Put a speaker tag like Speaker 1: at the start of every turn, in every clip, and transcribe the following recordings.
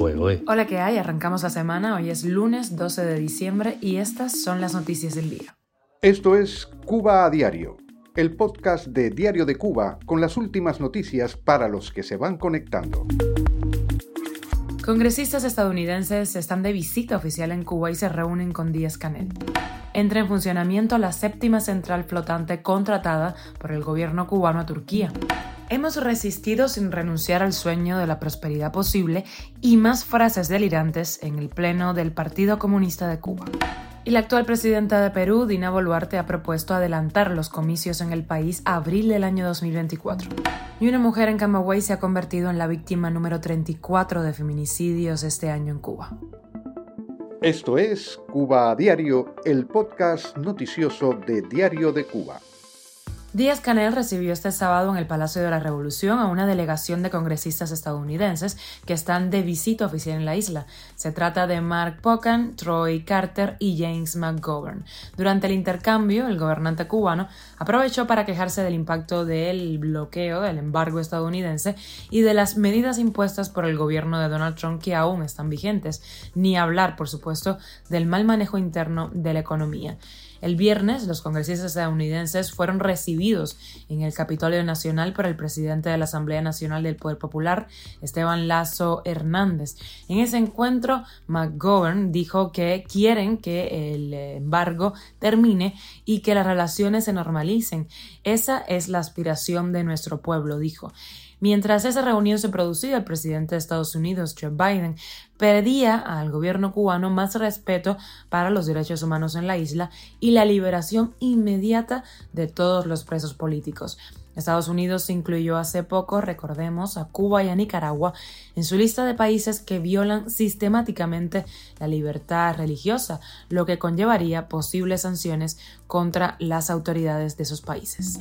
Speaker 1: Hola, ¿qué hay? Arrancamos la semana. Hoy es lunes 12 de diciembre y estas son las noticias del día.
Speaker 2: Esto es Cuba a Diario, el podcast de Diario de Cuba con las últimas noticias para los que se van conectando.
Speaker 1: Congresistas estadounidenses están de visita oficial en Cuba y se reúnen con Díaz Canel. Entra en funcionamiento la séptima central flotante contratada por el gobierno cubano a Turquía. Hemos resistido sin renunciar al sueño de la prosperidad posible y más frases delirantes en el Pleno del Partido Comunista de Cuba. Y la actual presidenta de Perú, Dina Boluarte, ha propuesto adelantar los comicios en el país a abril del año 2024. Y una mujer en Camagüey se ha convertido en la víctima número 34 de feminicidios este año en Cuba.
Speaker 2: Esto es Cuba a Diario, el podcast noticioso de Diario de Cuba.
Speaker 1: Díaz Canel recibió este sábado en el Palacio de la Revolución a una delegación de congresistas estadounidenses que están de visita oficial en la isla. Se trata de Mark Pocan, Troy Carter y James McGovern. Durante el intercambio, el gobernante cubano aprovechó para quejarse del impacto del bloqueo, del embargo estadounidense y de las medidas impuestas por el gobierno de Donald Trump que aún están vigentes, ni hablar, por supuesto, del mal manejo interno de la economía. El viernes, los congresistas estadounidenses fueron recibidos en el Capitolio Nacional por el presidente de la Asamblea Nacional del Poder Popular, Esteban Lazo Hernández. En ese encuentro, McGovern dijo que quieren que el embargo termine y que las relaciones se normalicen. Esa es la aspiración de nuestro pueblo, dijo. Mientras esa reunión se producía, el presidente de Estados Unidos, Joe Biden, pedía al gobierno cubano más respeto para los derechos humanos en la isla y la liberación inmediata de todos los presos políticos. Estados Unidos incluyó hace poco, recordemos, a Cuba y a Nicaragua en su lista de países que violan sistemáticamente la libertad religiosa, lo que conllevaría posibles sanciones contra las autoridades de esos países.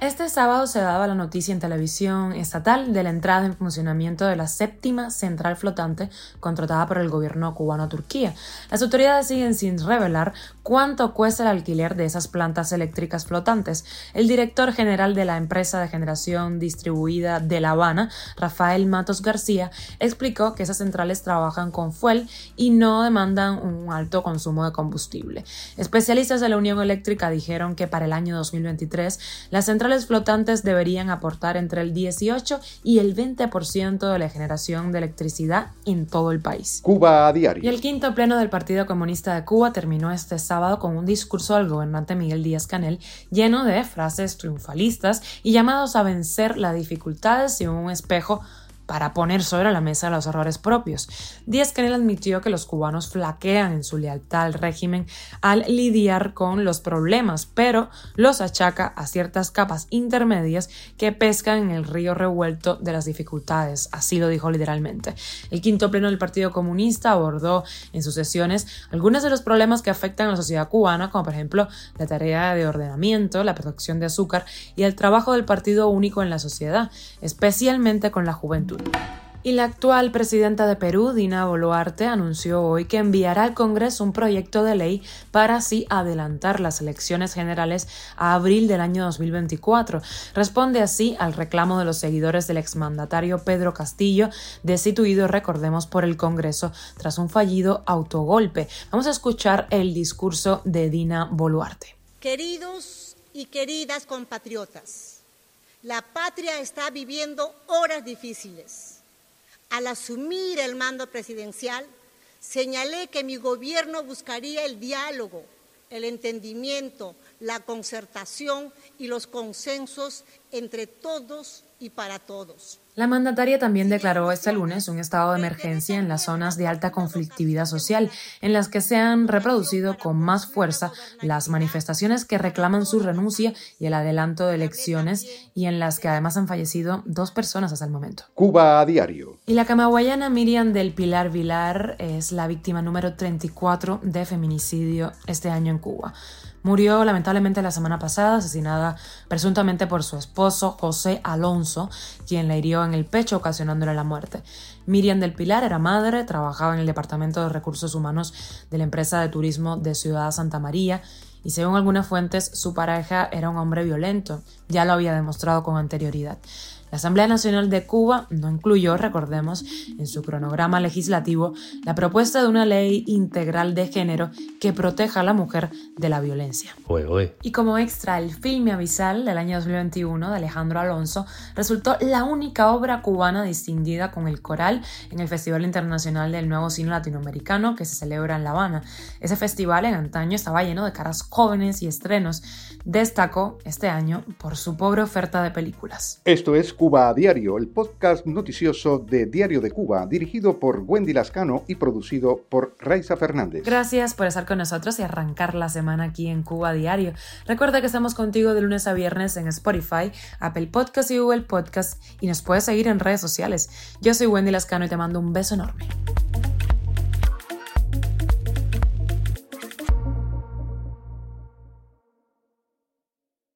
Speaker 1: Este sábado se daba la noticia en televisión estatal de la entrada en funcionamiento de la séptima central flotante contratada por el gobierno cubano a Turquía. Las autoridades siguen sin revelar cuánto cuesta el alquiler de esas plantas eléctricas flotantes. El director general de la empresa de generación distribuida de La Habana, Rafael Matos García, explicó que esas centrales trabajan con fuel y no demandan un alto consumo de combustible. Especialistas de la Unión Eléctrica dijeron que para el año 2023 las centrales flotantes deberían aportar entre el 18 y el 20% de la generación de electricidad en todo el país.
Speaker 2: Cuba a diario.
Speaker 1: Y el quinto pleno del Partido Comunista de Cuba terminó este sábado con un discurso del gobernante Miguel Díaz Canel lleno de frases triunfalistas y llamados a vencer las dificultades y un espejo para poner sobre la mesa los errores propios. Díaz Canel admitió que los cubanos flaquean en su lealtad al régimen al lidiar con los problemas, pero los achaca a ciertas capas intermedias que pescan en el río revuelto de las dificultades, así lo dijo literalmente. El quinto pleno del Partido Comunista abordó en sus sesiones algunos de los problemas que afectan a la sociedad cubana, como por ejemplo la tarea de ordenamiento, la producción de azúcar y el trabajo del partido único en la sociedad, especialmente con la juventud. Y la actual presidenta de Perú, Dina Boluarte, anunció hoy que enviará al Congreso un proyecto de ley para así adelantar las elecciones generales a abril del año 2024. Responde así al reclamo de los seguidores del exmandatario Pedro Castillo, destituido, recordemos, por el Congreso tras un fallido autogolpe. Vamos a escuchar el discurso de Dina Boluarte.
Speaker 3: Queridos y queridas compatriotas, la patria está viviendo horas difíciles. Al asumir el mando presidencial, señalé que mi gobierno buscaría el diálogo, el entendimiento, la concertación y los consensos entre todos y para todos.
Speaker 1: La mandataria también declaró este lunes un estado de emergencia en las zonas de alta conflictividad social, en las que se han reproducido con más fuerza las manifestaciones que reclaman su renuncia y el adelanto de elecciones, y en las que además han fallecido dos personas hasta el momento.
Speaker 2: Cuba a diario.
Speaker 1: Y la camagüeyana Miriam del Pilar Vilar es la víctima número 34 de feminicidio este año en Cuba. Murió lamentablemente la semana pasada, asesinada presuntamente por su esposo José Alonso, quien la hirió en el pecho ocasionándole la muerte. Miriam del Pilar era madre, trabajaba en el Departamento de Recursos Humanos de la empresa de turismo de Ciudad Santa María y según algunas fuentes su pareja era un hombre violento, ya lo había demostrado con anterioridad. La Asamblea Nacional de Cuba no incluyó, recordemos, en su cronograma legislativo la propuesta de una ley integral de género que proteja a la mujer de la violencia. Y como extra, el filme Avisal del año 2021 de Alejandro Alonso resultó la única obra cubana distinguida con el coral en el Festival Internacional del Nuevo Cine Latinoamericano que se celebra en La Habana. Ese festival en antaño estaba lleno de caras jóvenes y estrenos. Destacó este año por su pobre oferta de películas.
Speaker 2: Esto es Cuba a Diario, el podcast noticioso de Diario de Cuba, dirigido por Wendy Lascano y producido por Raiza Fernández.
Speaker 1: Gracias por estar con nosotros y arrancar la semana aquí en Cuba a Diario. Recuerda que estamos contigo de lunes a viernes en Spotify, Apple Podcast y Google Podcast y nos puedes seguir en redes sociales. Yo soy Wendy Lascano y te mando un beso enorme.